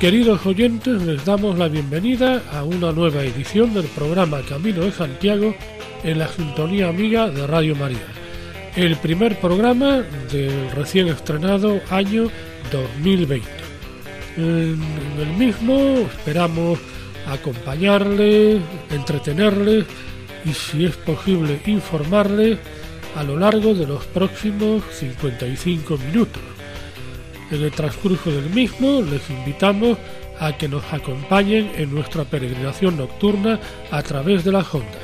Queridos oyentes, les damos la bienvenida a una nueva edición del programa Camino de Santiago en la sintonía amiga de Radio María. El primer programa del recién estrenado año 2020. En el mismo esperamos acompañarles, entretenerles y si es posible informarles a lo largo de los próximos 55 minutos. En el transcurso del mismo les invitamos a que nos acompañen en nuestra peregrinación nocturna a través de la Honda.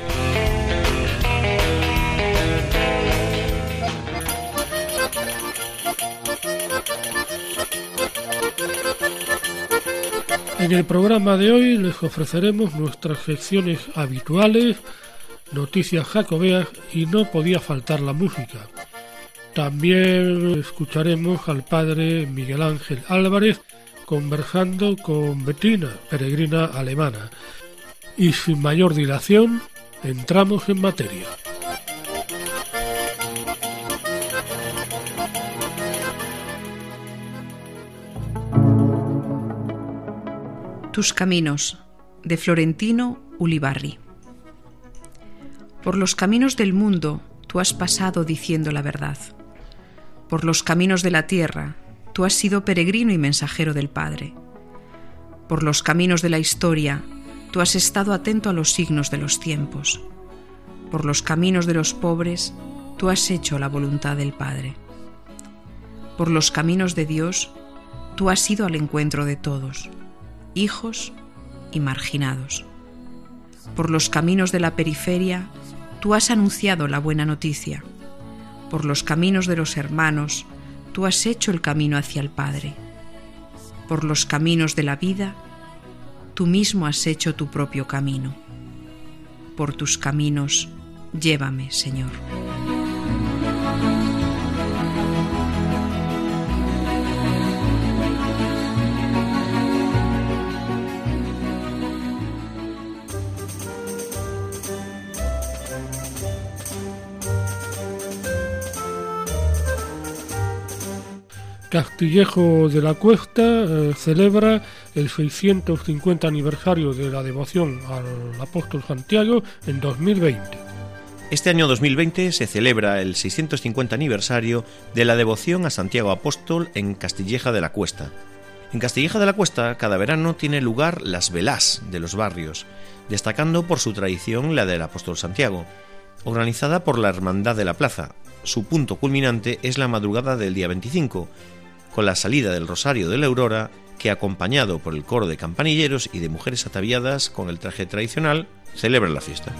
En el programa de hoy les ofreceremos nuestras secciones habituales, noticias jacobeas y no podía faltar la música. También escucharemos al padre Miguel Ángel Álvarez conversando con Bettina, peregrina alemana. Y sin mayor dilación, entramos en materia. Tus caminos, de Florentino Ulibarri. Por los caminos del mundo tú has pasado diciendo la verdad por los caminos de la tierra, tú has sido peregrino y mensajero del Padre. Por los caminos de la historia, tú has estado atento a los signos de los tiempos. Por los caminos de los pobres, tú has hecho la voluntad del Padre. Por los caminos de Dios, tú has ido al encuentro de todos, hijos y marginados. Por los caminos de la periferia, tú has anunciado la buena noticia por los caminos de los hermanos, tú has hecho el camino hacia el Padre. Por los caminos de la vida, tú mismo has hecho tu propio camino. Por tus caminos, llévame, Señor. Castillejo de la Cuesta eh, celebra el 650 aniversario de la devoción al apóstol Santiago en 2020. Este año 2020 se celebra el 650 aniversario de la devoción a Santiago Apóstol en Castilleja de la Cuesta. En Castilleja de la Cuesta cada verano tiene lugar las velás de los barrios, destacando por su tradición la del apóstol Santiago, organizada por la Hermandad de la Plaza. Su punto culminante es la madrugada del día 25, con la salida del Rosario de la Aurora, que acompañado por el coro de campanilleros y de mujeres ataviadas con el traje tradicional, celebra la fiesta.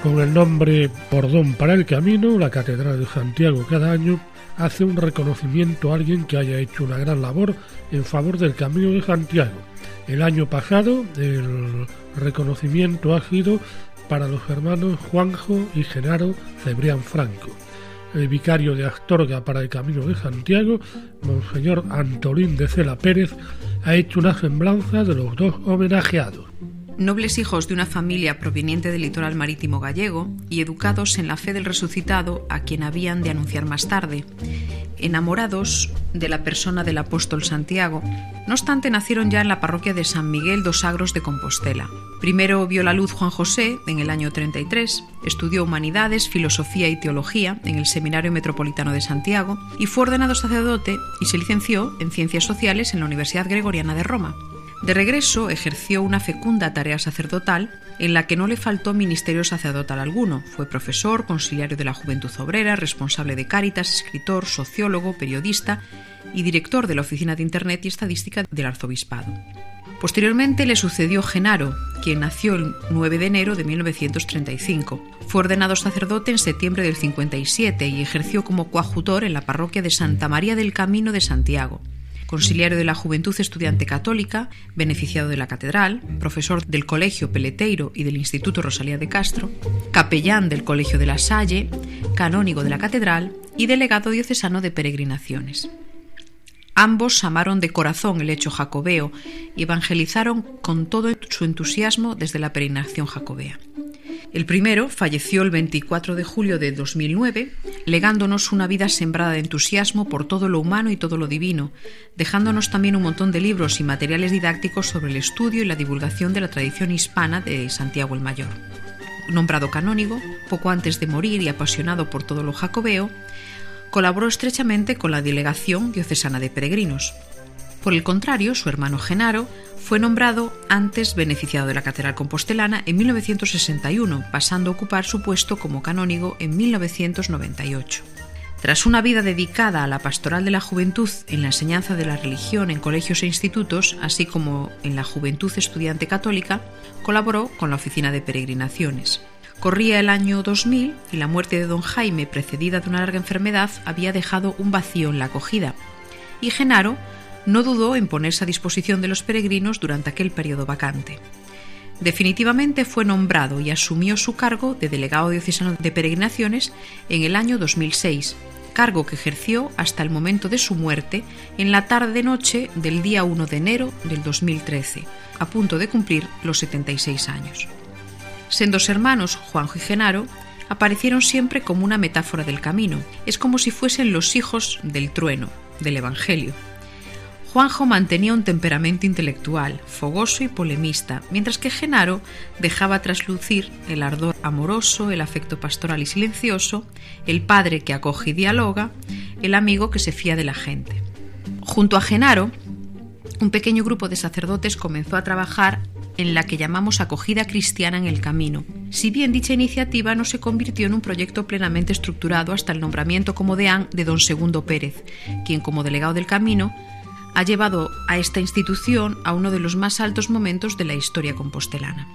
Con el nombre Pordón para el Camino, la Catedral de Santiago cada año hace un reconocimiento a alguien que haya hecho una gran labor en favor del Camino de Santiago. El año pasado el reconocimiento ha sido para los hermanos Juanjo y Genaro Cebrián Franco. El vicario de Astorga para el Camino de Santiago, Monseñor Antolín de Cela Pérez, ha hecho una semblanza de los dos homenajeados nobles hijos de una familia proveniente del litoral marítimo gallego y educados en la fe del resucitado a quien habían de anunciar más tarde, enamorados de la persona del apóstol Santiago, no obstante nacieron ya en la parroquia de San Miguel dos Agros de Compostela. Primero vio la luz Juan José en el año 33, estudió humanidades, filosofía y teología en el Seminario Metropolitano de Santiago y fue ordenado sacerdote y se licenció en Ciencias Sociales en la Universidad Gregoriana de Roma. De regreso ejerció una fecunda tarea sacerdotal en la que no le faltó ministerio sacerdotal alguno. Fue profesor, conciliario de la Juventud Obrera, responsable de Cáritas, escritor, sociólogo, periodista y director de la Oficina de Internet y Estadística del Arzobispado. Posteriormente le sucedió Genaro, quien nació el 9 de enero de 1935. Fue ordenado sacerdote en septiembre del 57 y ejerció como coadjutor en la parroquia de Santa María del Camino de Santiago conciliario de la Juventud Estudiante Católica, beneficiado de la Catedral, profesor del Colegio Peleteiro y del Instituto Rosalía de Castro, capellán del Colegio de la Salle, canónigo de la Catedral y delegado diocesano de peregrinaciones. Ambos amaron de corazón el hecho jacobeo y evangelizaron con todo su entusiasmo desde la peregrinación jacobea. El primero falleció el 24 de julio de 2009, legándonos una vida sembrada de entusiasmo por todo lo humano y todo lo divino, dejándonos también un montón de libros y materiales didácticos sobre el estudio y la divulgación de la tradición hispana de Santiago el Mayor. Nombrado canónigo, poco antes de morir y apasionado por todo lo jacobeo, colaboró estrechamente con la Delegación Diocesana de Peregrinos. Por el contrario, su hermano Genaro fue nombrado antes beneficiado de la Catedral Compostelana en 1961, pasando a ocupar su puesto como canónigo en 1998. Tras una vida dedicada a la pastoral de la juventud en la enseñanza de la religión en colegios e institutos, así como en la juventud estudiante católica, colaboró con la Oficina de Peregrinaciones. Corría el año 2000 y la muerte de don Jaime, precedida de una larga enfermedad, había dejado un vacío en la acogida. Y Genaro no dudó en ponerse a disposición de los peregrinos durante aquel periodo vacante. Definitivamente fue nombrado y asumió su cargo de delegado diocesano de peregrinaciones en el año 2006, cargo que ejerció hasta el momento de su muerte en la tarde-noche del día 1 de enero del 2013, a punto de cumplir los 76 años. Sendos hermanos, Juanjo y Genaro, aparecieron siempre como una metáfora del camino. Es como si fuesen los hijos del trueno, del Evangelio. Juanjo mantenía un temperamento intelectual, fogoso y polemista, mientras que Genaro dejaba traslucir el ardor amoroso, el afecto pastoral y silencioso, el padre que acoge y dialoga, el amigo que se fía de la gente. Junto a Genaro, un pequeño grupo de sacerdotes comenzó a trabajar en la que llamamos acogida cristiana en el camino. Si bien dicha iniciativa no se convirtió en un proyecto plenamente estructurado hasta el nombramiento como deán de don Segundo Pérez, quien como delegado del camino ha llevado a esta institución a uno de los más altos momentos de la historia compostelana.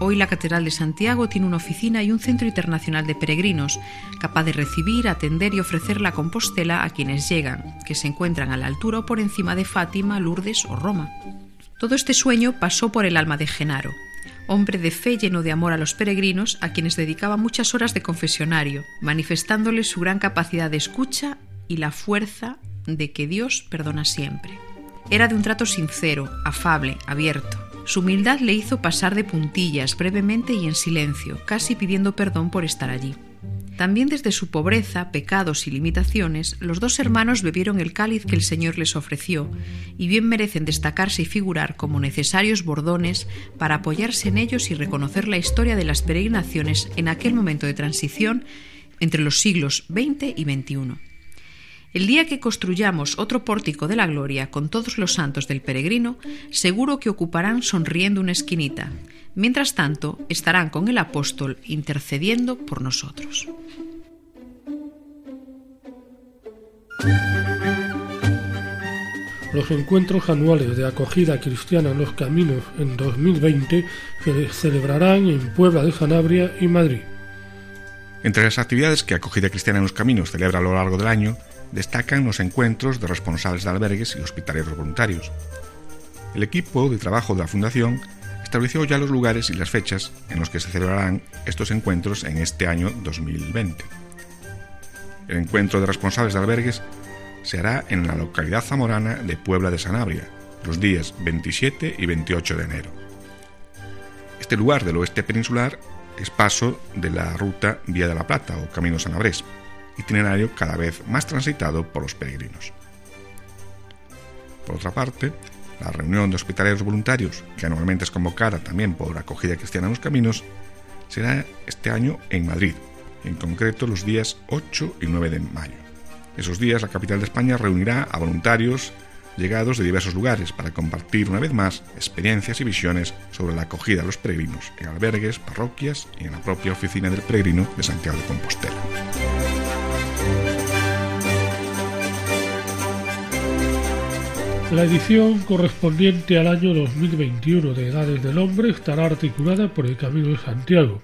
Hoy la Catedral de Santiago tiene una oficina y un centro internacional de peregrinos, capaz de recibir, atender y ofrecer la Compostela a quienes llegan, que se encuentran a la altura o por encima de Fátima, Lourdes o Roma. Todo este sueño pasó por el alma de Genaro, hombre de fe lleno de amor a los peregrinos, a quienes dedicaba muchas horas de confesionario, manifestándoles su gran capacidad de escucha y la fuerza de que Dios perdona siempre. Era de un trato sincero, afable, abierto. Su humildad le hizo pasar de puntillas brevemente y en silencio, casi pidiendo perdón por estar allí. También desde su pobreza, pecados y limitaciones, los dos hermanos bebieron el cáliz que el Señor les ofreció, y bien merecen destacarse y figurar como necesarios bordones para apoyarse en ellos y reconocer la historia de las peregrinaciones en aquel momento de transición entre los siglos XX y XXI. El día que construyamos otro pórtico de la gloria con todos los santos del peregrino, seguro que ocuparán sonriendo una esquinita. Mientras tanto, estarán con el apóstol intercediendo por nosotros. Los encuentros anuales de acogida cristiana en los caminos en 2020 se celebrarán en Puebla de Sanabria y Madrid. Entre las actividades que Acogida Cristiana en los Caminos celebra a lo largo del año destacan los encuentros de responsables de albergues y hospitaleros voluntarios. El equipo de trabajo de la Fundación estableció ya los lugares y las fechas en los que se celebrarán estos encuentros en este año 2020. El encuentro de responsables de albergues se hará en la localidad zamorana de Puebla de Sanabria, los días 27 y 28 de enero. Este lugar del oeste peninsular es paso de la ruta Vía de la Plata o Camino Sanabrés, itinerario cada vez más transitado por los peregrinos. Por otra parte, la reunión de hospitaleros voluntarios, que anualmente es convocada también por Acogida Cristiana en los Caminos, será este año en Madrid, en concreto los días 8 y 9 de mayo. Esos días la capital de España reunirá a voluntarios llegados de diversos lugares para compartir una vez más experiencias y visiones sobre la acogida de los peregrinos en albergues, parroquias y en la propia oficina del peregrino de Santiago de Compostela. La edición correspondiente al año 2021 de Edades del Hombre estará articulada por el Camino de Santiago,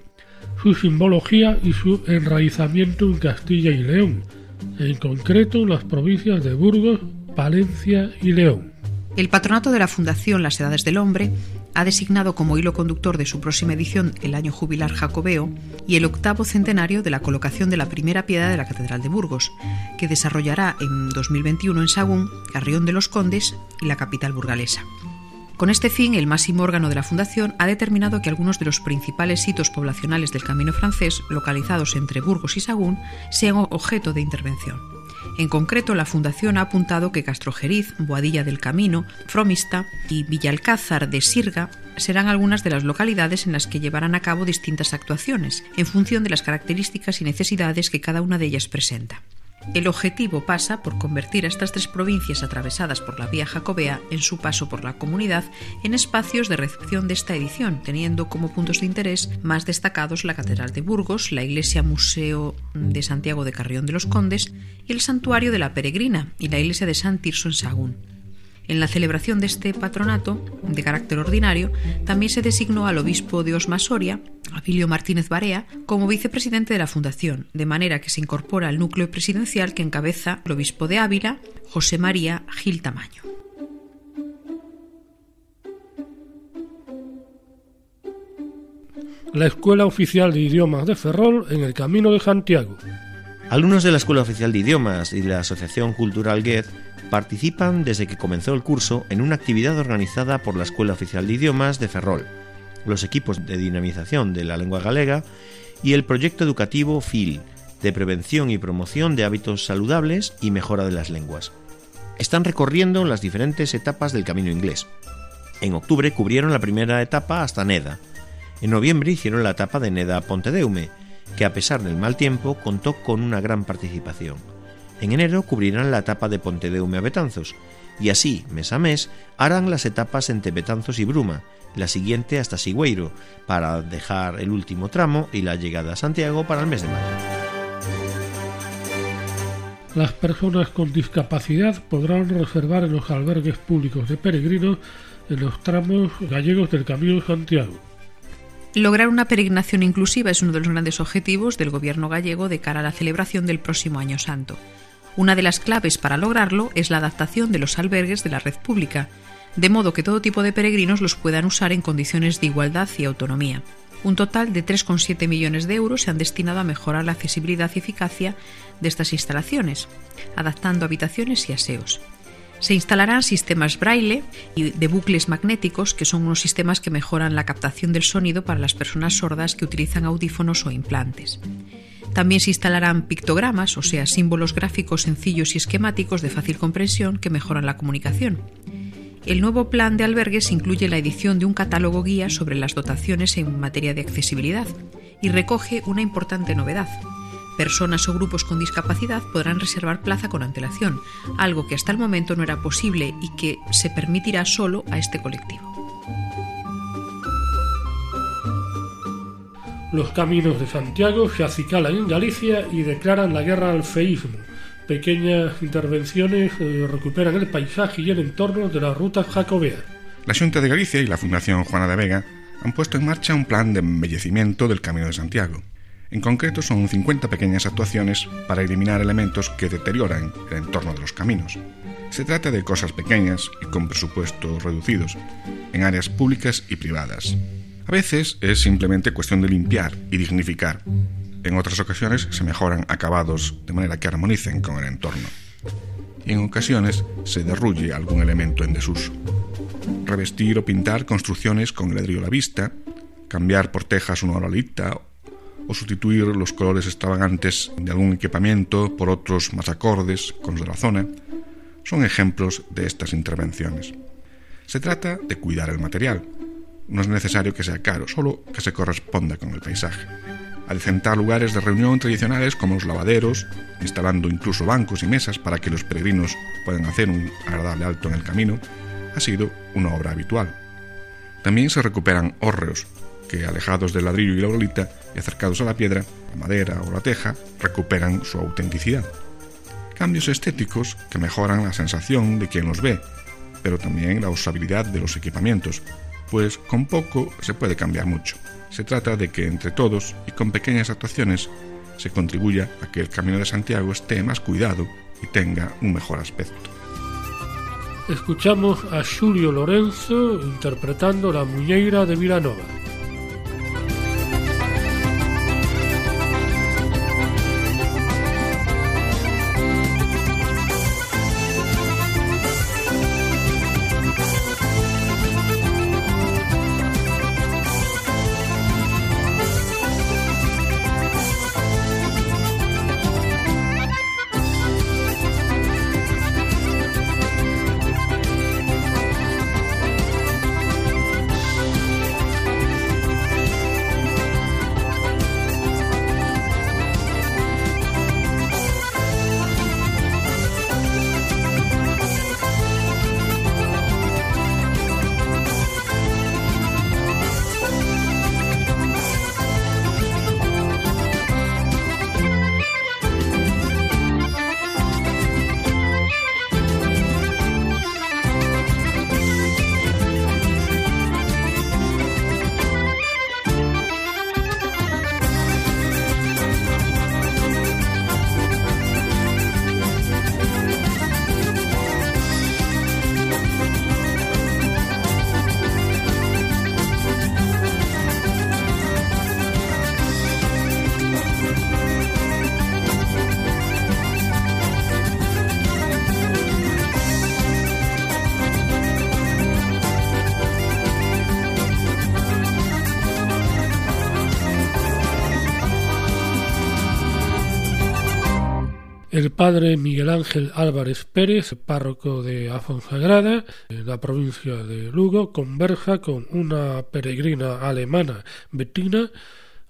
su simbología y su enraizamiento en Castilla y León, en concreto en las provincias de Burgos, Palencia y León. El patronato de la Fundación Las Edades del Hombre ha designado como hilo conductor de su próxima edición el año jubilar jacobeo y el octavo centenario de la colocación de la primera piedra de la Catedral de Burgos, que desarrollará en 2021 en Sagún, Carrión de los Condes y la capital burgalesa. Con este fin, el máximo órgano de la Fundación ha determinado que algunos de los principales hitos poblacionales del Camino francés, localizados entre Burgos y Sagún, sean objeto de intervención. En concreto, la Fundación ha apuntado que Castrojeriz, Boadilla del Camino, Fromista y Villalcázar de Sirga serán algunas de las localidades en las que llevarán a cabo distintas actuaciones, en función de las características y necesidades que cada una de ellas presenta. El objetivo pasa por convertir a estas tres provincias atravesadas por la vía jacobea en su paso por la comunidad en espacios de recepción de esta edición, teniendo como puntos de interés más destacados la Catedral de Burgos, la Iglesia Museo de Santiago de Carrión de los Condes y el Santuario de la Peregrina y la Iglesia de San Tirso en Sagún. En la celebración de este patronato, de carácter ordinario, también se designó al obispo de Osma Soria, Abilio Martínez Barea, como vicepresidente de la Fundación, de manera que se incorpora al núcleo presidencial que encabeza el obispo de Ávila, José María Gil Tamaño. La Escuela Oficial de Idiomas de Ferrol en el Camino de Santiago. Alumnos de la Escuela Oficial de Idiomas y de la Asociación Cultural GED participan desde que comenzó el curso en una actividad organizada por la Escuela Oficial de Idiomas de Ferrol, los equipos de dinamización de la lengua galega y el proyecto educativo FIL, de prevención y promoción de hábitos saludables y mejora de las lenguas. Están recorriendo las diferentes etapas del camino inglés. En octubre cubrieron la primera etapa hasta Neda. En noviembre hicieron la etapa de Neda a Pontedeume, que a pesar del mal tiempo contó con una gran participación. En enero cubrirán la etapa de Pontedeume a Betanzos, y así, mes a mes, harán las etapas entre Betanzos y Bruma, la siguiente hasta Sigüeiro, para dejar el último tramo y la llegada a Santiago para el mes de mayo. Las personas con discapacidad podrán reservar en los albergues públicos de peregrinos en los tramos gallegos del Camino de Santiago. Lograr una peregrinación inclusiva es uno de los grandes objetivos del gobierno gallego de cara a la celebración del próximo Año Santo. Una de las claves para lograrlo es la adaptación de los albergues de la red pública, de modo que todo tipo de peregrinos los puedan usar en condiciones de igualdad y autonomía. Un total de 3,7 millones de euros se han destinado a mejorar la accesibilidad y eficacia de estas instalaciones, adaptando habitaciones y aseos. Se instalarán sistemas braille y de bucles magnéticos, que son unos sistemas que mejoran la captación del sonido para las personas sordas que utilizan audífonos o implantes. También se instalarán pictogramas, o sea, símbolos gráficos sencillos y esquemáticos de fácil comprensión que mejoran la comunicación. El nuevo plan de albergues incluye la edición de un catálogo guía sobre las dotaciones en materia de accesibilidad y recoge una importante novedad. Personas o grupos con discapacidad podrán reservar plaza con antelación, algo que hasta el momento no era posible y que se permitirá solo a este colectivo. Los caminos de Santiago se acicalan en Galicia y declaran la guerra al feísmo. Pequeñas intervenciones eh, recuperan el paisaje y el entorno de las rutas jacobeas. La Junta de Galicia y la Fundación Juana de Vega han puesto en marcha un plan de embellecimiento del Camino de Santiago. En concreto son 50 pequeñas actuaciones para eliminar elementos que deterioran el entorno de los caminos. Se trata de cosas pequeñas y con presupuestos reducidos, en áreas públicas y privadas. A veces es simplemente cuestión de limpiar y dignificar. En otras ocasiones se mejoran acabados de manera que armonicen con el entorno. Y en ocasiones se derruye algún elemento en desuso. Revestir o pintar construcciones con ladrillo a la vista, cambiar por tejas una oralita o sustituir los colores extravagantes de algún equipamiento por otros más acordes con los de la zona, son ejemplos de estas intervenciones. Se trata de cuidar el material, no es necesario que sea caro, solo que se corresponda con el paisaje. Adecentar lugares de reunión tradicionales como los lavaderos, instalando incluso bancos y mesas para que los peregrinos puedan hacer un agradable alto en el camino, ha sido una obra habitual. También se recuperan hórreos, que alejados del ladrillo y la bolita y acercados a la piedra, la madera o la teja, recuperan su autenticidad. Cambios estéticos que mejoran la sensación de quien los ve pero también la usabilidad de los equipamientos, pues con poco se puede cambiar mucho. Se trata de que entre todos y con pequeñas actuaciones se contribuya a que el Camino de Santiago esté más cuidado y tenga un mejor aspecto. Escuchamos a Julio Lorenzo interpretando la Muñeira de Vilanova. Padre Miguel Ángel Álvarez Pérez, párroco de Afonsagrada, en la provincia de Lugo, converja con una peregrina alemana, Bettina,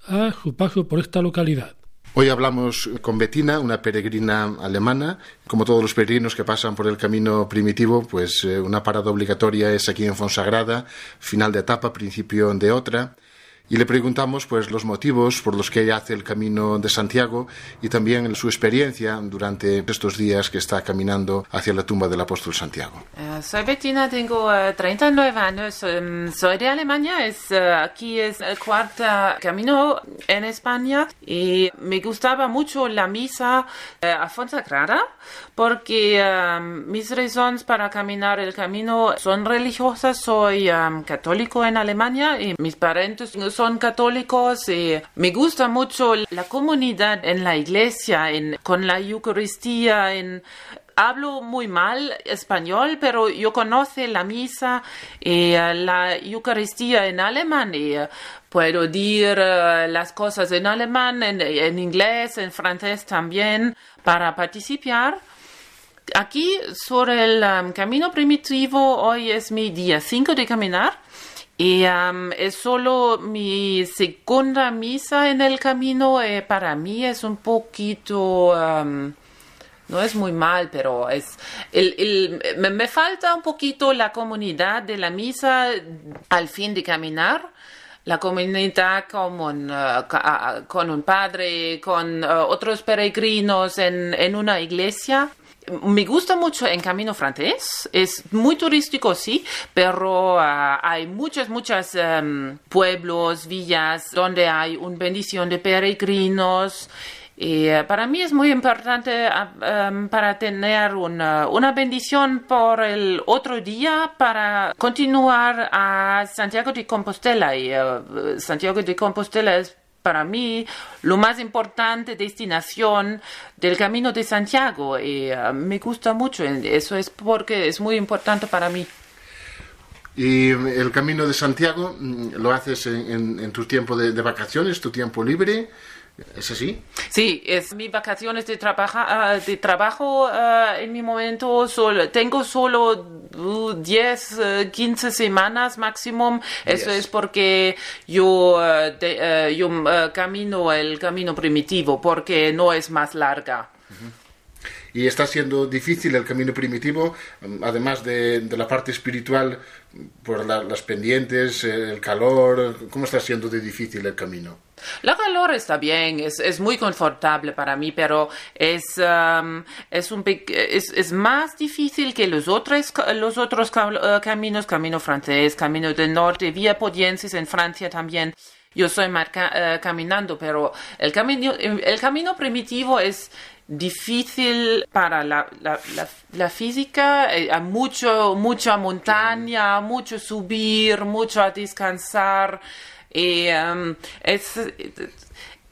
a su paso por esta localidad. Hoy hablamos con Bettina, una peregrina alemana. Como todos los peregrinos que pasan por el camino primitivo, pues eh, una parada obligatoria es aquí en Fonsagrada, final de etapa, principio de otra y le preguntamos pues los motivos por los que ella hace el camino de Santiago y también su experiencia durante estos días que está caminando hacia la tumba del apóstol Santiago. Uh, soy Bettina, tengo 39 eh, años, um, soy de Alemania, es, uh, aquí es el cuarto camino en España y me gustaba mucho la misa uh, a Fonsagrada porque um, mis razones para caminar el camino son religiosas, soy um, católico en Alemania y mis parentes son católicos y me gusta mucho la comunidad en la iglesia, en, con la Eucaristía, hablo muy mal español, pero yo conozco la misa y eh, la Eucaristía en alemán y eh, puedo decir eh, las cosas en alemán, en, en, inglés, en francés también para participar. Aquí sobre el um, camino primitivo, hoy es mi día 5 de caminar y um, es solo mi segunda misa en el camino. Eh, para mí es un poquito, um, no es muy mal, pero es el, me, falta un poquito la comunidad de la misa al fin de caminar. La comunidad con un, uh, con un padre, con uh, otros peregrinos en, en una iglesia me gusta mucho en Camino Francés, es muy turístico, sí, pero ah, hay muchos, muchos em, pueblos, villas donde hay una bendición de peregrinos. Y eh, para mí es muy importante ah, em, para tener una, una, bendición por el otro día para continuar a Santiago de Compostela. Y uh, Santiago de Compostela es para mí lo más importante destinación del Camino de Santiago y uh, me gusta mucho. Eso es porque es muy importante para mí. ¿Y el Camino de Santiago mm, lo haces en, tu tiempo de vacaciones, tu tiempo libre? ¿Es así? Sí, es mis vacaciones de, trabaja, de trabajo ah, en mi momento. Solo, tengo solo 10, uh, 15 uh, semanas máximo. Eso es porque yo, uh, de, yo camino el camino primitivo, porque no es más larga. y está siendo difícil el camino primitivo, además de, la parte espiritual, por las pendientes, el calor, ¿cómo está siendo de difícil el camino? La calor está bien, es, es muy confortable para mí, pero es, um, es, un, es, es, más difícil que los otros, los otros uh, caminos, camino francés, camino del norte, vía Podiensis en Francia también. Yo soy marca, uh, caminando, pero el camino, el camino primitivo es difícil para la, la, la, física, eh, hay mucho, mucha montaña, mucho subir, mucho a descansar. Y um,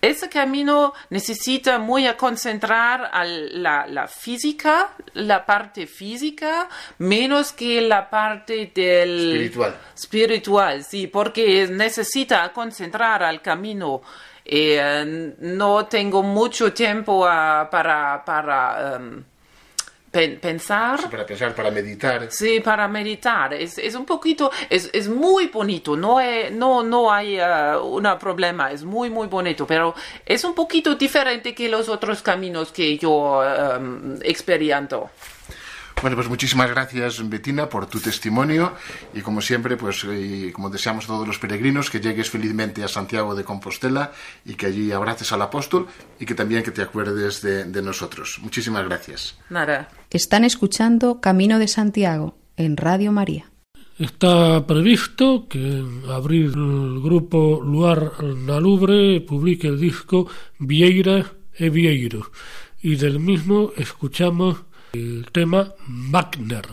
ese camino necesita muy a concentrar a la, la, física, la parte física, menos que la parte del espiritual. Espiritual, sí, porque necesita concentrar al camino. Eh, no tengo mucho tiempo para, para um, pensar. para pensar, para meditar. Sí, para meditar. Es, es un poquito, es, es muy bonito, no, no, no hay uh, un problema, es muy, muy bonito, pero es un poquito diferente que los otros caminos que yo um, experimento. Bueno, pues muchísimas gracias, Betina, por tu testimonio y como siempre, pues y como deseamos a todos los peregrinos, que llegues felizmente a Santiago de Compostela y que allí abraces al apóstol y que también que te acuerdes de, de nosotros. Muchísimas gracias. Nada. Están escuchando Camino de Santiago en Radio María. Está previsto que en abril el grupo Luar Nalubre publique el disco Vieira e Vieiro y del mismo escuchamos el tema Wagner.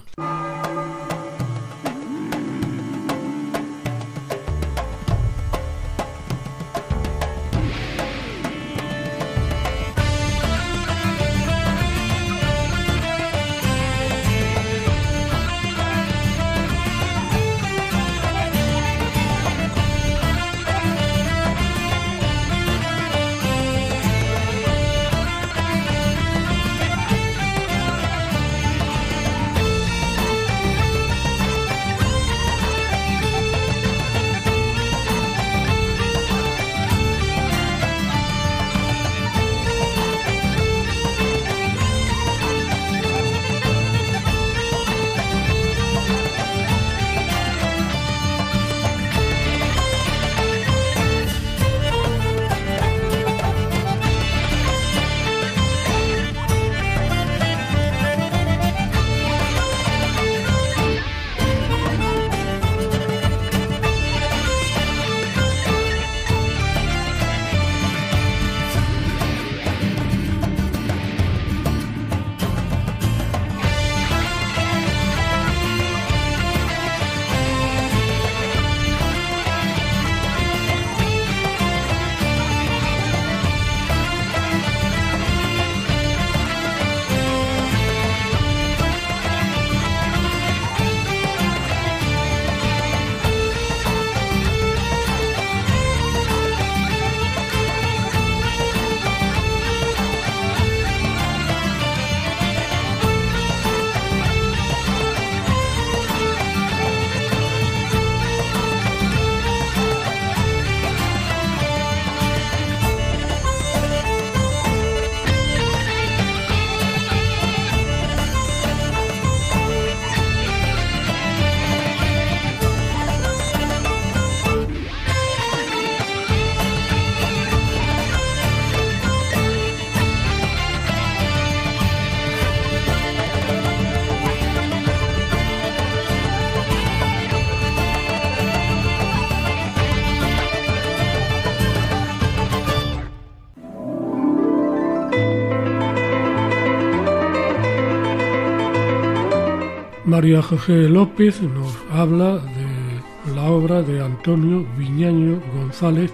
María José López nos habla de la obra de Antonio Viñaño González,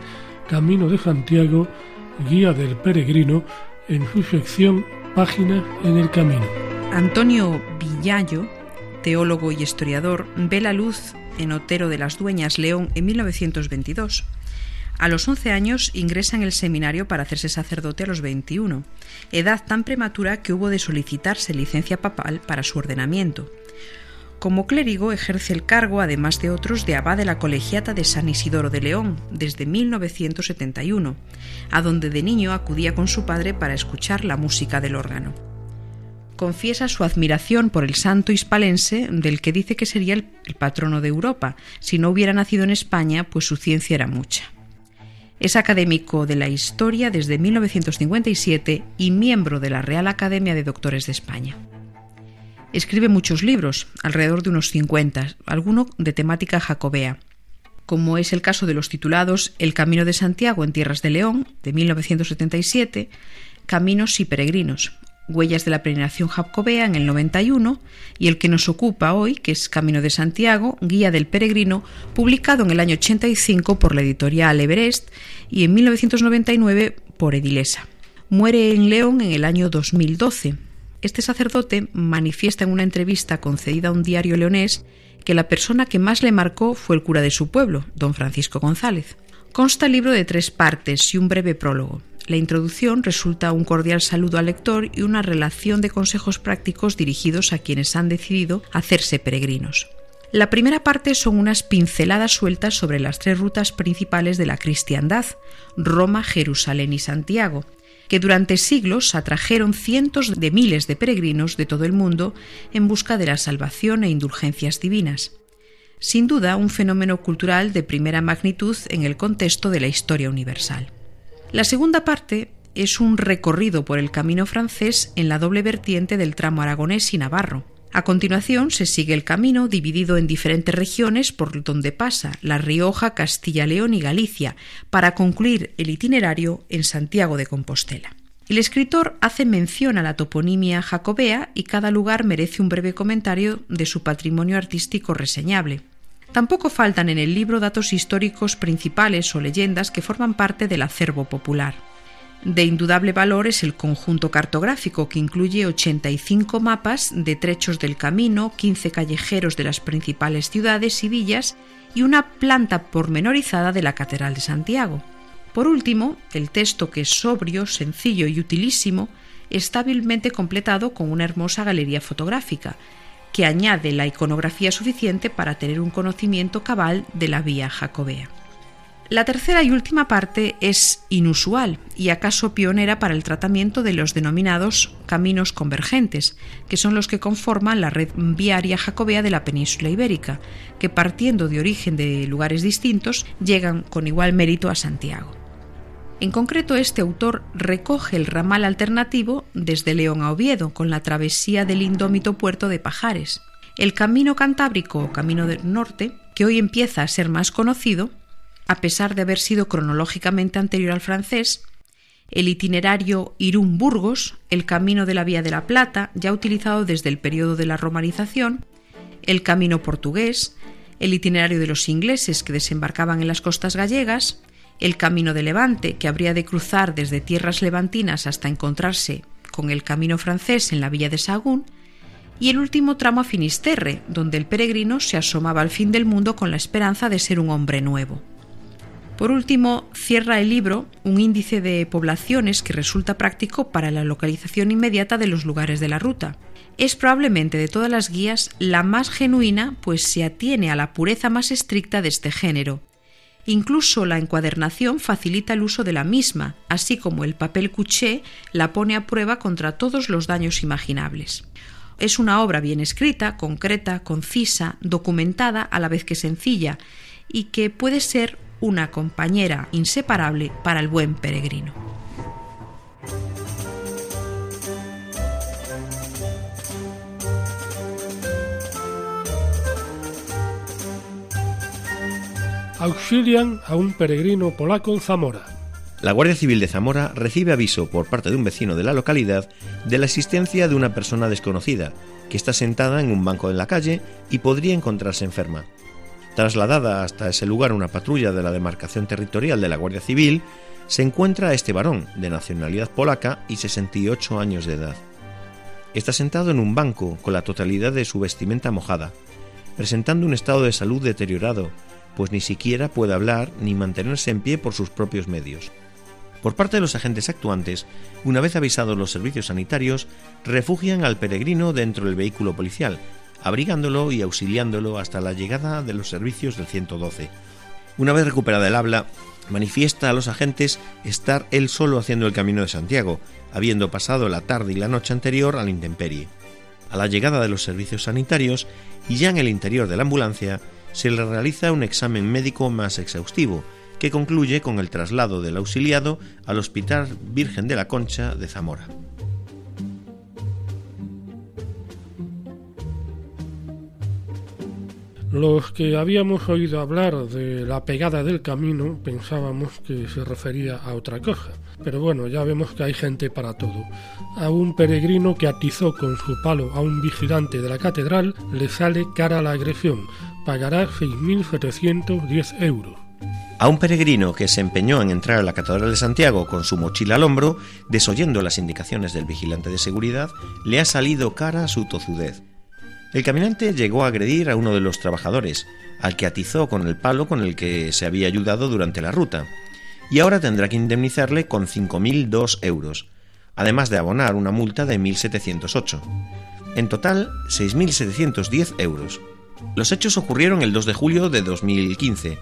Camino de Santiago, Guía del Peregrino, en su sección Páginas en el Camino. Antonio Viñaño, teólogo y historiador, ve la luz en Otero de las Dueñas, León, en 1922. A los 11 años ingresa en el seminario para hacerse sacerdote a los 21, edad tan prematura que hubo de solicitarse licencia papal para su ordenamiento. Como clérigo ejerce el cargo, además de otros, de abad de la colegiata de San Isidoro de León desde 1971, a donde de niño acudía con su padre para escuchar la música del órgano. confiesa su admiración por el santo hispalense, del que dice que sería el, patrono de Europa. Si no hubiera nacido en España, pues su ciencia era mucha. Es académico de la historia desde 1957 y miembro de la Real Academia de Doctores de España. Escribe muchos libros, alrededor de unos 50, alguno de temática jacobea, como es el caso de los titulados El Camino de Santiago en Tierras de León, de 1977, Caminos y Peregrinos, Huellas de la Peregrinación Jacobea en el 91 y el que nos ocupa hoy, que es Camino de Santiago, Guía del Peregrino, publicado en el año 85 por la editorial Everest y en 1999 por Edilesa. Muere en León en el año 2012. Este sacerdote manifiesta en una entrevista concedida a un diario leonés que la persona que más le marcó fue el cura de su pueblo, don Francisco González. Consta el libro de tres partes y un breve prólogo. La introducción resulta un cordial saludo al lector y una relación de consejos prácticos dirigidos a quienes han decidido hacerse peregrinos. La primera parte son unas pinceladas sueltas sobre las tres rutas principales de la cristiandad, Roma, Jerusalén y Santiago, que durante siglos atrajeron cientos de miles de peregrinos de todo el mundo en busca de la salvación e indulgencias divinas. Sin duda, un fenómeno cultural de primera magnitud en el contexto de la historia universal. La segunda parte es un recorrido por el camino francés en la doble vertiente del tramo aragonés y navarro. A continuación se sigue el camino dividido en diferentes regiones por donde pasa La Rioja, Castilla, León y Galicia, para concluir el itinerario en Santiago de Compostela. El escritor hace mención a la toponimia jacobea y cada lugar merece un breve comentario de su patrimonio artístico reseñable. Tampoco faltan en el libro datos históricos principales o leyendas que forman parte del acervo popular. De indudable valor es el conjunto cartográfico que incluye 85 mapas de trechos del camino, 15 callejeros de las principales ciudades y villas y una planta pormenorizada de la Catedral de Santiago. Por último, el texto que es sobrio, sencillo y utilísimo está hábilmente completado con una hermosa galería fotográfica, que añade la iconografía suficiente para tener un conocimiento cabal de la vía jacobea. La tercera y última parte es inusual y acaso pionera para el tratamiento de los denominados caminos convergentes, que son los que conforman la red viaria jacobea de la península ibérica, que partiendo de origen de lugares distintos llegan con igual mérito a Santiago. En concreto, este autor recoge el ramal alternativo desde León a Oviedo, con la travesía del indómito puerto de Pajares. El camino cantábrico o camino del norte, que hoy empieza a ser más conocido, a pesar de haber sido cronológicamente anterior al francés, el itinerario Irún-Burgos, el camino de la Vía de la Plata, ya utilizado desde el periodo de la romanización, el camino portugués, el itinerario de los ingleses que desembarcaban en las costas gallegas, el camino de Levante, que habría de cruzar desde tierras levantinas hasta encontrarse con el camino francés en la villa de Sagún, y el último tramo a Finisterre, donde el peregrino se asomaba al fin del mundo con la esperanza de ser un hombre nuevo. Por último, cierra el libro un índice de poblaciones que resulta práctico para la localización inmediata de los lugares de la ruta. Es probablemente de todas las guías la más genuina, pues se atiene a la pureza más estricta de este género, Incluso la encuadernación facilita el uso de la misma, así como el papel cuché la pone a prueba contra todos los daños imaginables. Es una obra bien escrita, concreta, concisa, documentada a la vez que sencilla, y que puede ser una compañera inseparable para el buen peregrino. auxilian a un peregrino polaco en Zamora. La Guardia Civil de Zamora recibe aviso por parte de un vecino de la localidad de la existencia de una persona desconocida que está sentada en un banco en la calle y podría encontrarse enferma. Trasladada hasta ese lugar una patrulla de la demarcación territorial de la Guardia Civil, se encuentra este varón, de nacionalidad polaca y 68 años de edad. Está sentado en un banco con la totalidad de su vestimenta mojada, presentando un estado de salud deteriorado pues ni siquiera puede hablar ni mantenerse en pie por sus propios medios. Por parte de los agentes actuantes, una vez avisados los servicios sanitarios, refugian al peregrino dentro del vehículo policial, abrigándolo y auxiliándolo hasta la llegada de los servicios del 112. Una vez recuperada el habla, manifiesta a los agentes estar él solo haciendo el camino de Santiago, habiendo pasado la tarde y la noche anterior a la intemperie. A la llegada de los servicios sanitarios y ya en el interior de la ambulancia, se le realiza un examen médico más exhaustivo, que concluye con el traslado del auxiliado al Hospital Virgen de la Concha de Zamora. Los que habíamos oído hablar de la pegada del camino pensábamos que se refería a otra cosa, pero bueno, ya vemos que hay gente para todo. A un peregrino que atizó con su palo a un vigilante de la catedral le sale cara la agresión, pagará 6.710 euros. A un peregrino que se empeñó en entrar a la Catedral de Santiago con su mochila al hombro, desoyendo las indicaciones del vigilante de seguridad, le ha salido cara su tozudez el caminante llegó a agredir a uno de los trabajadores, al que atizó con el palo con el que se había ayudado durante la ruta, y ahora tendrá que indemnizarle con 5.002 euros, además de abonar una multa de 1.708. En total, 6.710 euros. Los hechos ocurrieron el 2 de julio de 2015.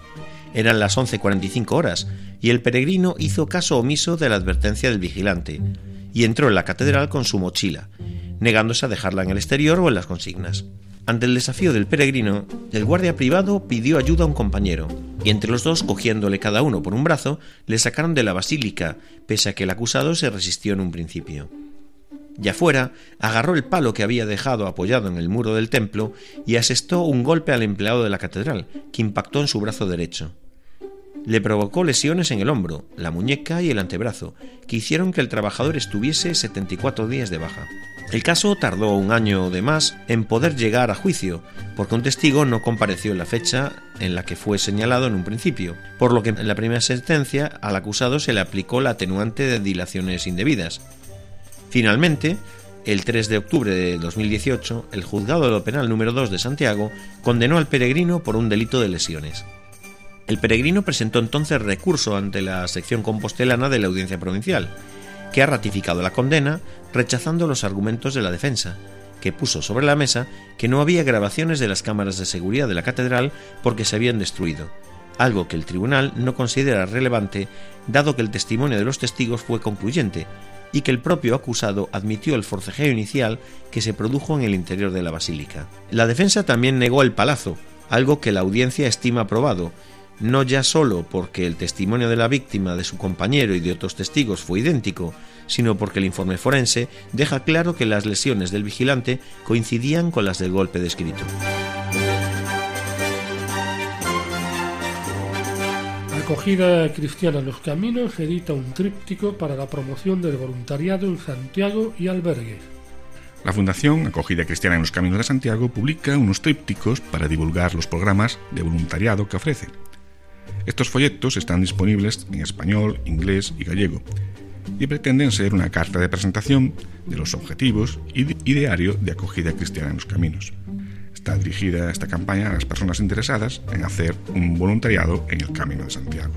Eran las 11.45 horas, y el peregrino hizo caso omiso de la advertencia del vigilante, y entró en la catedral con su mochila, negándose a dejarla en el exterior o en las consignas. Ante el desafío del peregrino, el guardia privado pidió ayuda a un compañero, y entre los dos, cogiéndole cada uno por un brazo, le sacaron de la basílica, pese a que el acusado se resistió en un principio. Ya fuera, agarró el palo que había dejado apoyado en el muro del templo y asestó un golpe al empleado de la catedral, que impactó en su brazo derecho. Le provocó lesiones en el hombro, la muñeca y el antebrazo, que hicieron que el trabajador estuviese 74 días de baja. El caso tardó un año de más en poder llegar a juicio, porque un testigo no compareció en la fecha en la que fue señalado en un principio, por lo que en la primera sentencia al acusado se le aplicó la atenuante de dilaciones indebidas. Finalmente, el 3 de octubre de 2018, el juzgado de lo penal número 2 de Santiago condenó al peregrino por un delito de lesiones. El peregrino presentó entonces recurso ante la sección compostelana de la Audiencia Provincial, que ha ratificado la condena rechazando los argumentos de la defensa, que puso sobre la mesa que no había grabaciones de las cámaras de seguridad de la catedral porque se habían destruido, algo que el tribunal no considera relevante dado que el testimonio de los testigos fue concluyente y que el propio acusado admitió el forcejeo inicial que se produjo en el interior de la basílica. La defensa también negó el palazo, algo que la audiencia estima probado, no ya solo porque el testimonio de la víctima, de su compañero y de otros testigos fue idéntico, sino porque el informe forense deja claro que las lesiones del vigilante coincidían con las del golpe descrito. Acogida Cristiana en los Caminos edita un tríptico para la promoción del voluntariado en Santiago y albergues. La Fundación Acogida Cristiana en los Caminos de Santiago publica unos trípticos para divulgar los programas de voluntariado que ofrece. Estos folletos están disponibles en español, inglés y gallego y pretenden ser una carta de presentación de los objetivos y diario de acogida cristiana en los caminos. Está dirigida esta campaña a las personas interesadas en hacer un voluntariado en el Camino de Santiago.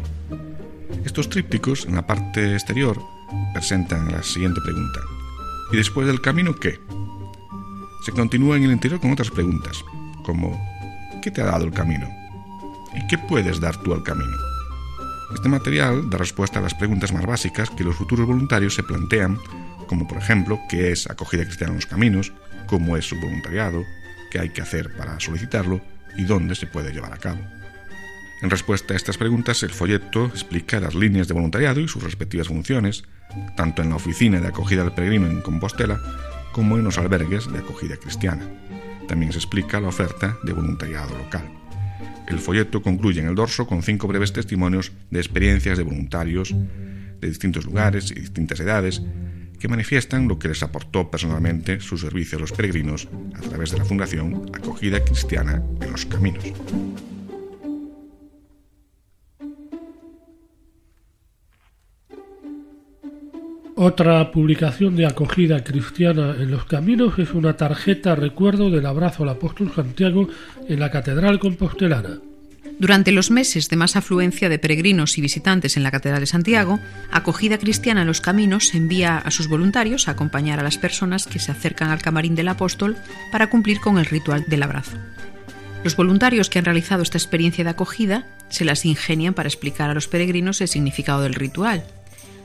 Estos trípticos, en la parte exterior, presentan la siguiente pregunta. ¿Y después del camino qué? Se continúa en el interior con otras preguntas, como ¿qué te ha dado el camino? ¿Y qué puedes dar tú al camino? Este material da respuesta a las preguntas más básicas que los futuros voluntarios se plantean, como por ejemplo qué es acogida cristiana en los caminos, cómo es su voluntariado, qué hay que hacer para solicitarlo y dónde se puede llevar a cabo. En respuesta a estas preguntas, el folleto explica las líneas de voluntariado y sus respectivas funciones, tanto en la oficina de acogida del peregrino en Compostela como en los albergues de acogida cristiana. También se explica la oferta de voluntariado local. El folleto concluye en el dorso con cinco breves testimonios de experiencias de voluntarios de distintos lugares y distintas edades que manifiestan lo que les aportó personalmente su servicio a los peregrinos a través de la Fundación Acogida Cristiana en los Caminos. Otra publicación de acogida cristiana en los caminos es una tarjeta recuerdo del abrazo al apóstol Santiago en la Catedral Compostelana. Durante los meses de más afluencia de peregrinos y visitantes en la Catedral de Santiago, Acogida Cristiana en los Caminos envía a sus voluntarios a acompañar a las personas que se acercan al camarín del apóstol para cumplir con el ritual del abrazo. Los voluntarios que han realizado esta experiencia de acogida se las ingenian para explicar a los peregrinos el significado del ritual.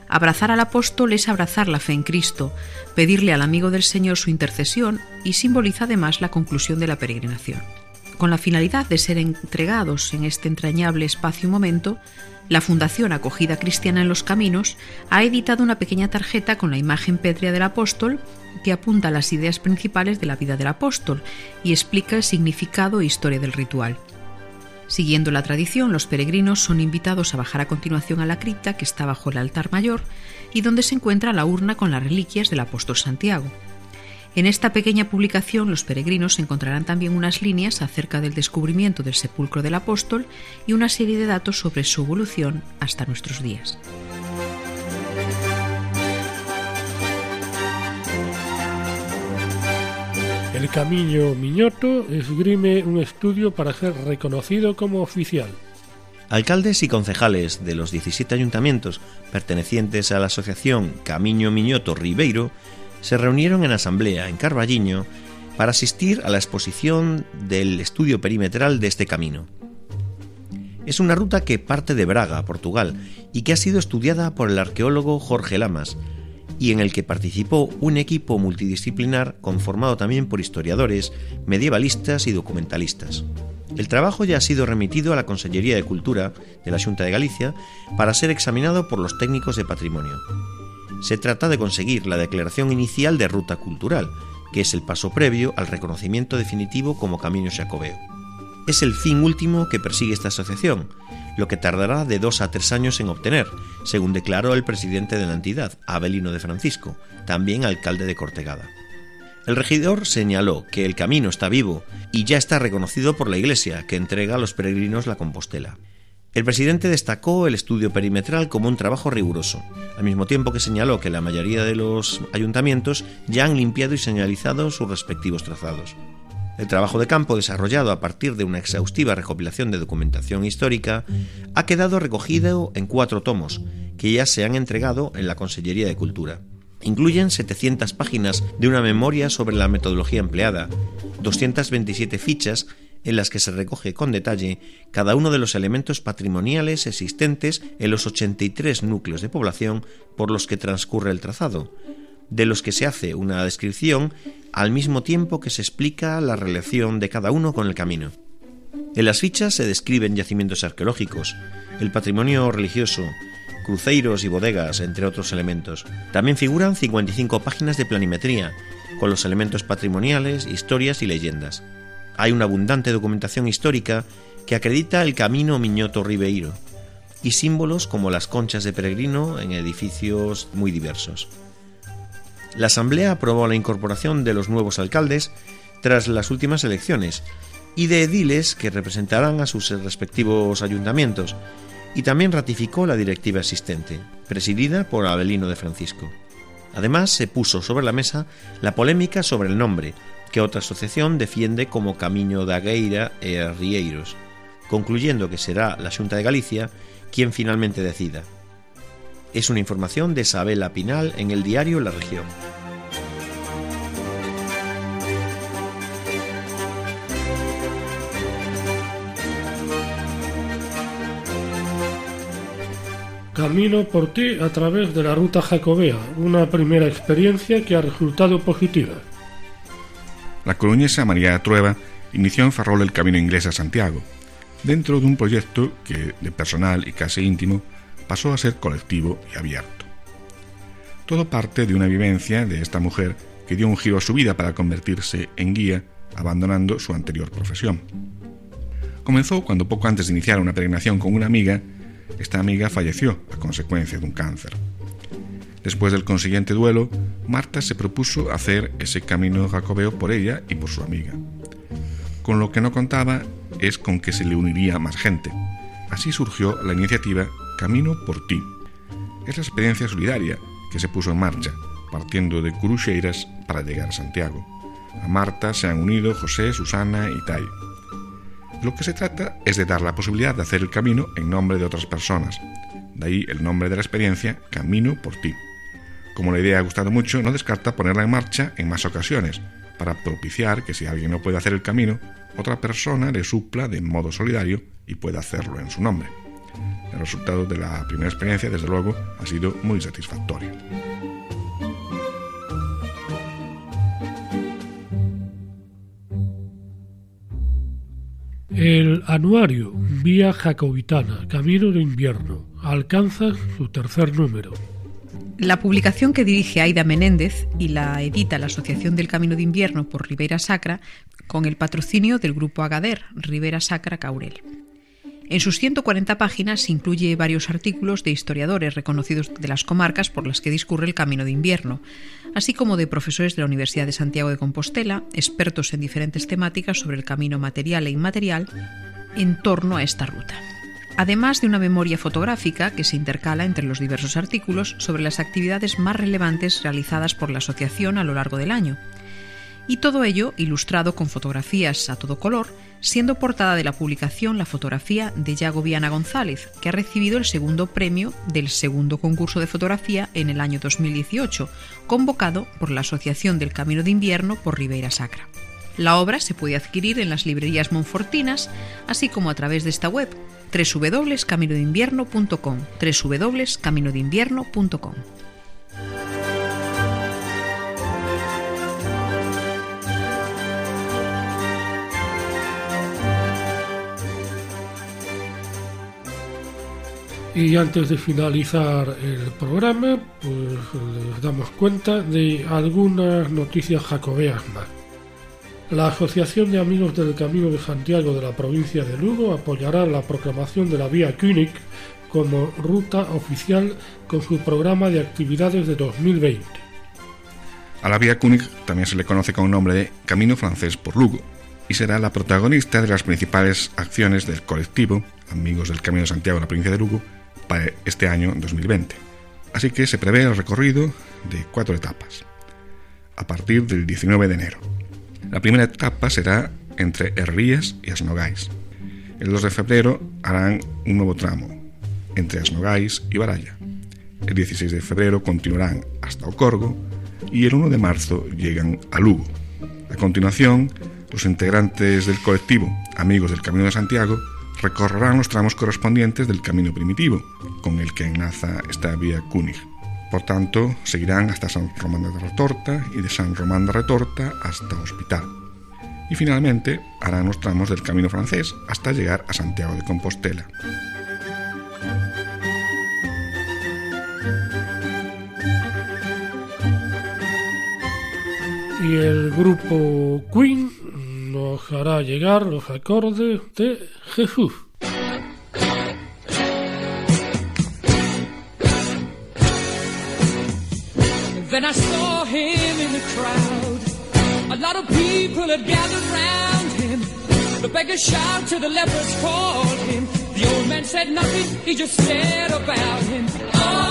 Abrazar al apóstol es abrazar la fe en Cristo, pedirle al amigo del Señor su intercesión y simboliza además la conclusión de la peregrinación. Con la finalidad de ser entregados en este entrañable espacio-momento, la Fundación Acogida Cristiana en los Caminos ha editado una pequeña tarjeta con la imagen pétrea del apóstol que apunta las ideas principales de la vida del apóstol y explica el significado e historia del ritual. Siguiendo la tradición, los peregrinos son invitados a bajar a continuación a la cripta que está bajo el altar mayor y donde se encuentra la urna con las reliquias del apóstol Santiago. En esta pequeña publicación los peregrinos encontrarán también unas líneas acerca del descubrimiento del sepulcro del apóstol y una serie de datos sobre su evolución hasta nuestros días. El Camino Miñoto esgrime un estudio para ser reconocido como oficial. Alcaldes y concejales de los 17 ayuntamientos pertenecientes a la asociación Camino Miñoto Ribeiro se reunieron en asamblea en Carballiño para asistir a la exposición del estudio perimetral de este camino. Es una ruta que parte de Braga, Portugal, y que ha sido estudiada por el arqueólogo Jorge Lamas, y en el que participó un equipo multidisciplinar conformado también por historiadores, medievalistas y documentalistas. El trabajo ya ha sido remitido a la Consellería de Cultura de la Junta de Galicia para ser examinado por los técnicos de patrimonio. Se trata de conseguir la declaración inicial de ruta cultural, que es el paso previo al reconocimiento definitivo como camino jacobeo. Es el fin último que persigue esta asociación, lo que tardará de dos a tres años en obtener, según declaró el presidente de la entidad, Abelino de Francisco, también alcalde de Cortegada. El regidor señaló que el camino está vivo y ya está reconocido por la Iglesia, que entrega a los peregrinos la Compostela. El presidente destacó el estudio perimetral como un trabajo riguroso, al mismo tiempo que señaló que la mayoría de los ayuntamientos ya han limpiado y señalizado sus respectivos trazados. El trabajo de campo desarrollado a partir de una exhaustiva recopilación de documentación histórica ha quedado recogido en cuatro tomos, que ya se han entregado en la Consellería de Cultura. Incluyen 700 páginas de una memoria sobre la metodología empleada, 227 fichas en las que se recoge con detalle cada uno de los elementos patrimoniales existentes en los 83 núcleos de población por los que transcurre el trazado, de los que se hace una descripción al mismo tiempo que se explica la relación de cada uno con el camino. En las fichas se describen yacimientos arqueológicos, el patrimonio religioso, cruceiros y bodegas, entre otros elementos. También figuran 55 páginas de planimetría, con los elementos patrimoniales, historias y leyendas hay una abundante documentación histórica que acredita el camino Miñoto Ribeiro y símbolos como las conchas de peregrino en edificios muy diversos. La Asamblea aprobó la incorporación de los nuevos alcaldes tras las últimas elecciones y de ediles que representarán a sus respectivos ayuntamientos y también ratificó la directiva existente, presidida por Abelino de Francisco. Además, se puso sobre la mesa la polémica sobre el nombre, que otra asociación defiende como Camiño da Gueira e Rieiros, concluyendo que será la Xunta de Galicia quien finalmente decida. Es una información de Isabela Pinal en el diario La Región. Camino por ti a través de la ruta jacobea, una primera experiencia que ha resultado positiva la coruñesa María Trueba inició en Ferrol el camino inglés a Santiago, dentro de un proyecto que, de personal y casi íntimo, pasó a ser colectivo y abierto. Todo parte de una vivencia de esta mujer que dio un giro a su vida para convertirse en guía, abandonando su anterior profesión. Comenzó cuando poco antes de iniciar una peregrinación con una amiga, esta amiga falleció a consecuencia de un cáncer. Después del consiguiente duelo, Marta se propuso hacer ese camino jacobeo por ella y por su amiga. Con lo que no contaba es con que se le uniría más gente. Así surgió la iniciativa Camino por ti. Es la experiencia solidaria que se puso en marcha, partiendo de Curucheiras para llegar a Santiago. A Marta se han unido José, Susana y Tai. Lo que se trata es de dar la posibilidad de hacer el camino en nombre de otras personas. De ahí el nombre de la experiencia Camino por ti. Como la idea ha gustado mucho, no descarta ponerla en marcha en más ocasiones, para propiciar que si alguien no puede hacer el camino, otra persona le supla de modo solidario y pueda hacerlo en su nombre. El resultado de la primera experiencia, desde luego, ha sido muy satisfactorio. El anuario Vía Jacobitana, Camino de Invierno, alcanza su tercer número. La publicación que dirige Aida Menéndez y la edita la Asociación del Camino de Invierno por Ribera Sacra con el patrocinio del Grupo Agader, Ribera Sacra Caurel. En sus 140 páginas incluye varios artículos de historiadores reconocidos de las comarcas por las que discurre el Camino de Invierno, así como de profesores de la Universidad de Santiago de Compostela, expertos en diferentes temáticas sobre el camino material e inmaterial en torno a esta ruta. Además de una memoria fotográfica que se intercala entre los diversos artículos sobre las actividades más relevantes realizadas por la asociación a lo largo del año, y todo ello ilustrado con fotografías a todo color, siendo portada de la publicación la fotografía de Yago Viana González, que ha recibido el segundo premio del segundo concurso de fotografía en el año 2018, convocado por la Asociación del Camino de Invierno por Ribeira Sacra. La obra se puede adquirir en las librerías monfortinas, así como a través de esta web www.caminodeinvierno.com www.caminodeinvierno.com Y antes de finalizar el programa, pues les damos cuenta de algunas noticias jacobeas más. La Asociación de Amigos del Camino de Santiago de la provincia de Lugo apoyará la proclamación de la Vía König como ruta oficial con su programa de actividades de 2020. A la Vía König también se le conoce con el nombre de Camino Francés por Lugo y será la protagonista de las principales acciones del colectivo Amigos del Camino de Santiago de la provincia de Lugo para este año 2020. Así que se prevé el recorrido de cuatro etapas, a partir del 19 de enero. La primera etapa será entre Herrías y Asnogais. El 2 de febrero harán un nuevo tramo entre Asnogais y Baraya. El 16 de febrero continuarán hasta Ocorgo y el 1 de marzo llegan a Lugo. A continuación, los integrantes del colectivo Amigos del Camino de Santiago recorrerán los tramos correspondientes del camino primitivo, con el que enlaza esta vía Cúnig. Por tanto, seguirán hasta San Román de Retorta y de San Román de Retorta hasta Hospital. Y finalmente harán los tramos del camino francés hasta llegar a Santiago de Compostela. Y el grupo Queen nos hará llegar los acordes de Jesús. Then I saw him in the crowd. A lot of people had gathered round him. The beggar shouted, the lepers called him. The old man said nothing, he just stared about him. All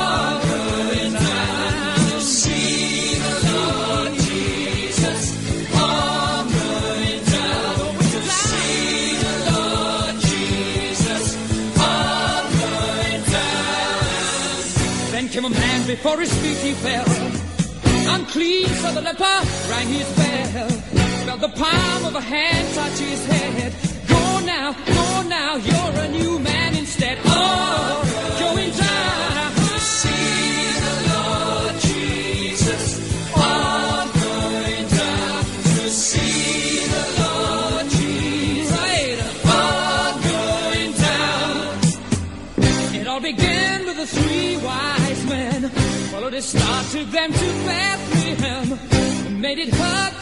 before his feet he fell. Unclean, so the leper rang his bell. Felt the palm of a hand touch his head. Go now, go now, you're a new man instead. Oh, Made it heard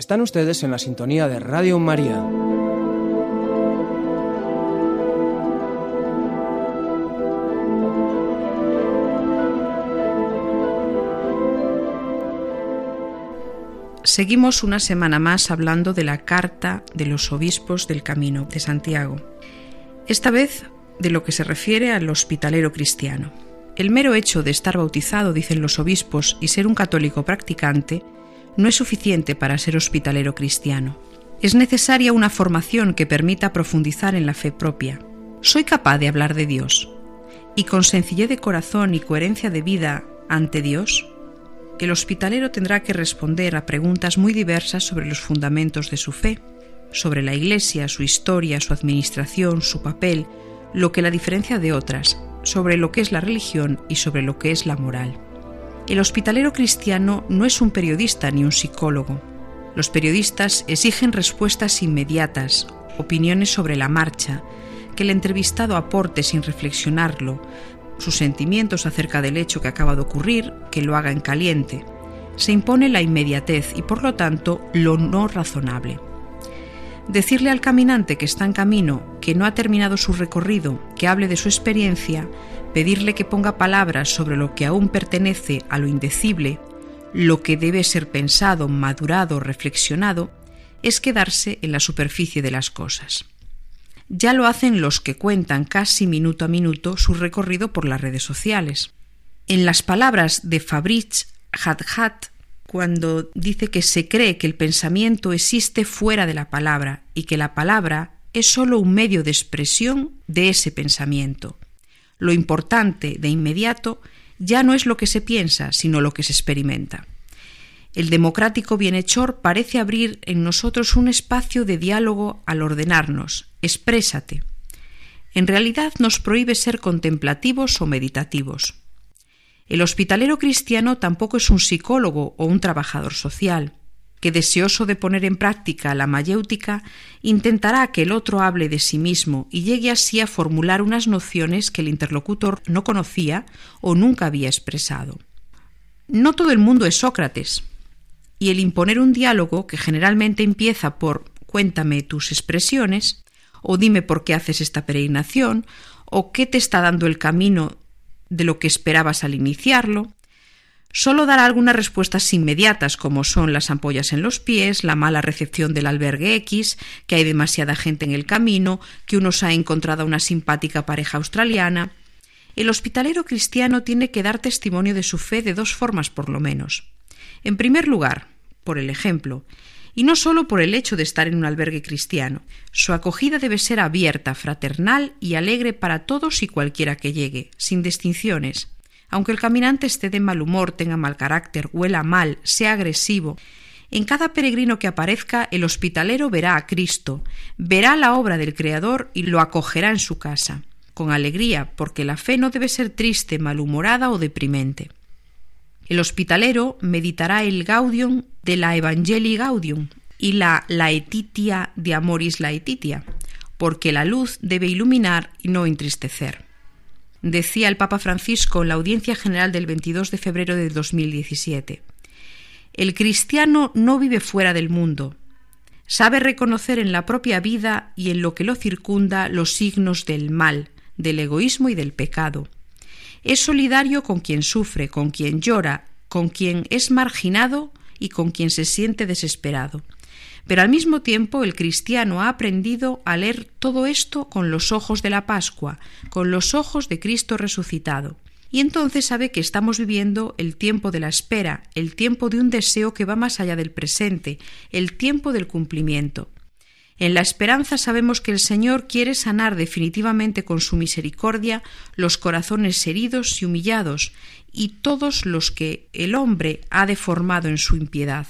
Están ustedes en la sintonía de Radio María. Seguimos una semana más hablando de la carta de los obispos del Camino de Santiago. Esta vez de lo que se refiere al hospitalero cristiano. El mero hecho de estar bautizado, dicen los obispos, y ser un católico practicante, no es suficiente para ser hospitalero cristiano. Es necesaria una formación que permita profundizar en la fe propia. Soy capaz de hablar de Dios. Y con sencillez de corazón y coherencia de vida ante Dios, el hospitalero tendrá que responder a preguntas muy diversas sobre los fundamentos de su fe, sobre la Iglesia, su historia, su administración, su papel, lo que la diferencia de otras, sobre lo que es la religión y sobre lo que es la moral. El hospitalero cristiano no es un periodista ni un psicólogo. Los periodistas exigen respuestas inmediatas, opiniones sobre la marcha, que el entrevistado aporte sin reflexionarlo, sus sentimientos acerca del hecho que acaba de ocurrir, que lo haga en caliente. Se impone la inmediatez y por lo tanto lo no razonable. Decirle al caminante que está en camino, que no ha terminado su recorrido, que hable de su experiencia, pedirle que ponga palabras sobre lo que aún pertenece a lo indecible, lo que debe ser pensado, madurado, reflexionado, es quedarse en la superficie de las cosas. Ya lo hacen los que cuentan casi minuto a minuto su recorrido por las redes sociales. En las palabras de Fabrice Hadhat, cuando dice que se cree que el pensamiento existe fuera de la palabra y que la palabra es sólo un medio de expresión de ese pensamiento. Lo importante de inmediato ya no es lo que se piensa, sino lo que se experimenta. El democrático bienhechor parece abrir en nosotros un espacio de diálogo al ordenarnos, exprésate. En realidad nos prohíbe ser contemplativos o meditativos. El hospitalero cristiano tampoco es un psicólogo o un trabajador social, que deseoso de poner en práctica la mayéutica, intentará que el otro hable de sí mismo y llegue así a formular unas nociones que el interlocutor no conocía o nunca había expresado. No todo el mundo es Sócrates, y el imponer un diálogo que generalmente empieza por cuéntame tus expresiones, o dime por qué haces esta peregrinación, o qué te está dando el camino de lo que esperabas al iniciarlo, solo dará algunas respuestas inmediatas como son las ampollas en los pies, la mala recepción del albergue X, que hay demasiada gente en el camino, que uno se ha encontrado a una simpática pareja australiana. El hospitalero cristiano tiene que dar testimonio de su fe de dos formas por lo menos. En primer lugar, por el ejemplo, y no solo por el hecho de estar en un albergue cristiano. Su acogida debe ser abierta, fraternal y alegre para todos y cualquiera que llegue, sin distinciones. Aunque el caminante esté de mal humor, tenga mal carácter, huela mal, sea agresivo, en cada peregrino que aparezca, el hospitalero verá a Cristo, verá la obra del Creador y lo acogerá en su casa, con alegría, porque la fe no debe ser triste, malhumorada o deprimente. El hospitalero meditará el Gaudium de la Evangelii Gaudium y la Laetitia de Amoris Laetitia, porque la luz debe iluminar y no entristecer. Decía el Papa Francisco en la audiencia general del 22 de febrero de 2017. El cristiano no vive fuera del mundo. Sabe reconocer en la propia vida y en lo que lo circunda los signos del mal, del egoísmo y del pecado es solidario con quien sufre, con quien llora, con quien es marginado y con quien se siente desesperado. Pero al mismo tiempo el cristiano ha aprendido a leer todo esto con los ojos de la Pascua, con los ojos de Cristo resucitado. Y entonces sabe que estamos viviendo el tiempo de la espera, el tiempo de un deseo que va más allá del presente, el tiempo del cumplimiento. En la esperanza sabemos que el Señor quiere sanar definitivamente con su misericordia los corazones heridos y humillados y todos los que el hombre ha deformado en su impiedad.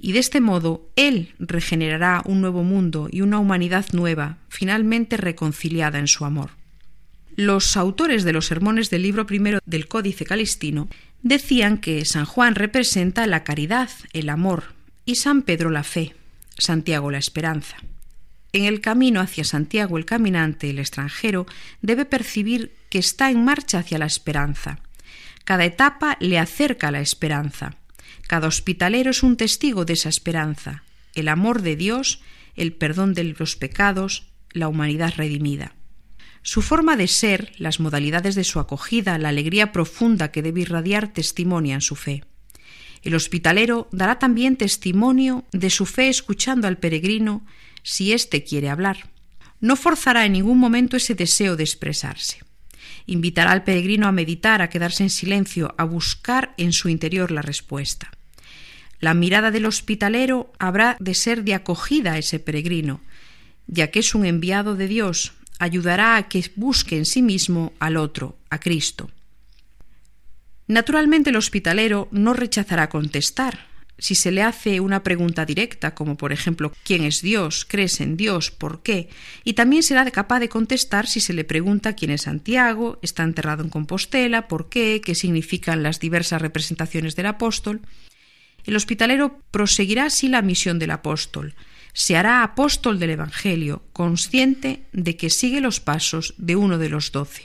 y de este modo Él regenerará un nuevo mundo y una humanidad nueva, finalmente reconciliada en su amor. Los autores de los sermones del libro primero del Códice Calistino decían que San Juan representa la caridad, el amor, y San Pedro la fe, Santiago la esperanza. En el camino hacia Santiago el caminante, el extranjero, debe percibir que está en marcha hacia la esperanza. Cada etapa le acerca a la esperanza. Cada hospitalero es un testigo de esa esperanza, el amor de Dios, el perdón de los pecados, la humanidad redimida. Su forma de ser, las modalidades de su acogida, la alegría profunda que debe irradiar testimonian su fe. El hospitalero dará también testimonio de su fe escuchando al peregrino si éste quiere hablar. No forzará en ningún momento ese deseo de expresarse. Invitará al peregrino a meditar, a quedarse en silencio, a buscar en su interior la respuesta. La mirada del hospitalero habrá de ser de acogida a ese peregrino, ya que es un enviado de Dios, ayudará a que busque en sí mismo al otro, a Cristo. Naturalmente el hospitalero no rechazará contestar. Si se le hace una pregunta directa, como por ejemplo ¿quién es Dios? ¿Crees en Dios? ¿Por qué? Y también será capaz de contestar si se le pregunta quién es Santiago, está enterrado en Compostela, por qué, qué significan las diversas representaciones del apóstol. El hospitalero proseguirá así la misión del apóstol, se hará apóstol del Evangelio, consciente de que sigue los pasos de uno de los doce.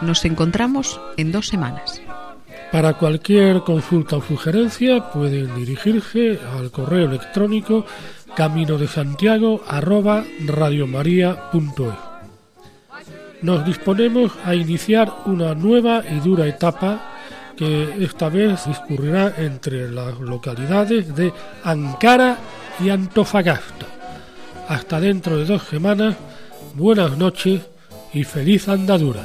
Nos encontramos en dos semanas. Para cualquier consulta o sugerencia pueden dirigirse al correo electrónico camino de Santiago radiomaria.es. Nos disponemos a iniciar una nueva y dura etapa que esta vez discurrirá entre las localidades de Ankara y Antofagasta. Hasta dentro de dos semanas, buenas noches y feliz andadura.